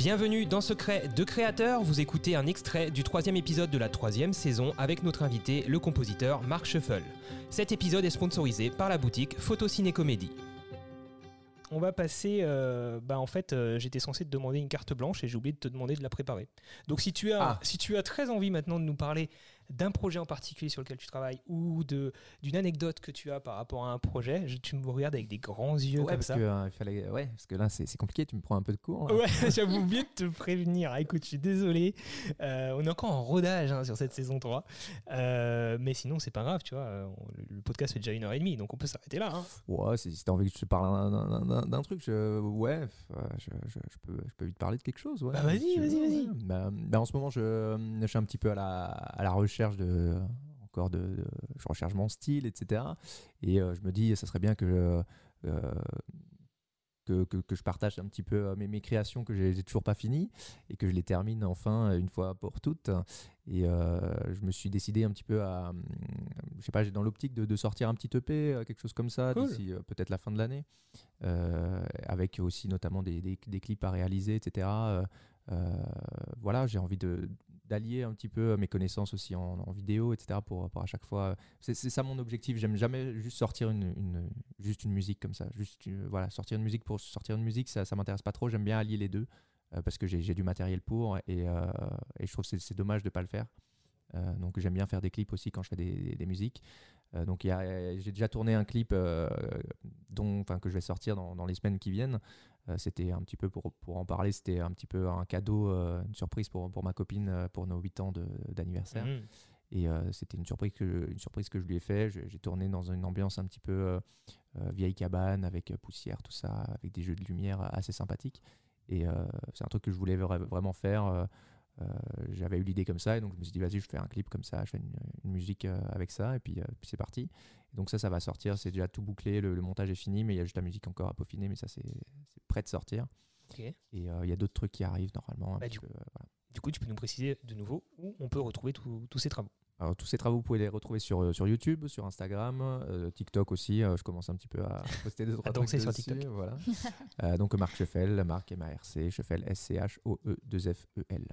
Bienvenue dans Secret de Créateur, vous écoutez un extrait du troisième épisode de la troisième saison avec notre invité, le compositeur Marc Scheffel. Cet épisode est sponsorisé par la boutique Photo Ciné Comédie. On va passer. euh, bah en fait, euh, j'étais censé te demander une carte blanche et j'ai oublié de te demander de la préparer. Donc, si tu as, Ah. si tu as très envie maintenant de nous parler d'un projet en particulier sur lequel tu travailles ou de d'une anecdote que tu as par rapport à un projet, je- tu me regardes avec des grands yeux Ouais, comme parce ça. que, euh, il fallait, ouais, parce que là, c'est c'est compliqué, tu me prends un peu de cours. là. Ouais, j'avais oublié de te prévenir. Écoute, je suis désolé. Euh, on est encore en rodage hein, sur cette saison 3. Euh, mais sinon, c'est pas grave, tu vois. euh, on- le podcast fait déjà une heure et demie, donc on peut s'arrêter là. hein. Ouais, si, si t'as envie que je te parle d'un- d'un- d'un d'un truc, je, ouais, euh, je, je- je peux, je peux vite parler de quelque chose. Ouais, Bah, vas-y, vas-y, vas-y. Bah, bah, en ce moment, je, je suis un petit peu à la, à la recherche de. Encore de, de- Je recherche mon style, etc. Et euh, je me dis, ça serait bien que. euh, que, que, que je partage un petit peu euh, mes, mes créations que j'ai toujours pas finies et que je les termine enfin une fois pour toutes. Et euh, je me suis décidé un petit peu à, hum, je sais pas, j'ai dans l'optique de, de sortir un petit EP, quelque chose comme ça, Cool. d'ici peut-être la fin de l'année, avec aussi notamment des, des- des clips à réaliser, etc. Voilà, j'ai envie de d'allier un petit peu mes connaissances aussi en, vidéo, etc. Pour, à chaque fois. C'est c'est ça mon objectif. J'aime jamais juste sortir une, juste une musique comme ça. Juste euh, voilà, sortir une musique pour sortir une musique, ça, ça m'intéresse pas trop. J'aime bien allier les deux euh, parce que j'ai du matériel pour et, euh, et je trouve que c'est- dommage de pas le faire. Euh, donc j'aime bien faire des clips aussi quand je fais des, des- des musiques. Euh, donc j'ai déjà tourné un clip euh, dont, que je vais sortir dans, dans les semaines qui viennent. Euh, c'était un petit peu pour, pour en parler, c'était un petit peu un cadeau, euh, une surprise pour, pour ma copine euh, pour nos 8 ans de- d'anniversaire. Mhm. Et c'était une surprise, que, une surprise que je lui ai fait. Je- J'ai tourné dans une ambiance un petit peu vieille cabane, avec poussière, tout ça, avec des jeux de lumière assez sympathiques. Et c'est un truc que je voulais vra- vraiment faire. euh, J'avais eu l'idée comme ça, et donc je me suis dit, vas-y, je fais un clip comme ça, je fais une, une musique euh, avec ça, et puis, euh, puis c'est parti. Et donc ça, ça va sortir, c'est déjà tout bouclé, le, le montage est fini, mais il y a juste la musique encore à peaufiner, mais ça, c'est c'est prêt de sortir. Et euh, il y a d'autres trucs qui arrivent normalement. Bah, du peu, voilà. Du coup, tu peux nous préciser de nouveau où on peut retrouver tous ces travaux. Alors, tous ces travaux, vous pouvez les retrouver sur, euh, sur YouTube, sur Instagram, euh, TikTok aussi. euh, je commence un petit peu à poster des À danser sur TikTok. Voilà. Euh, donc Marc Scheffel, Marc M-A-R-C, Scheffel S-C-H-O-E-2-F-E-L.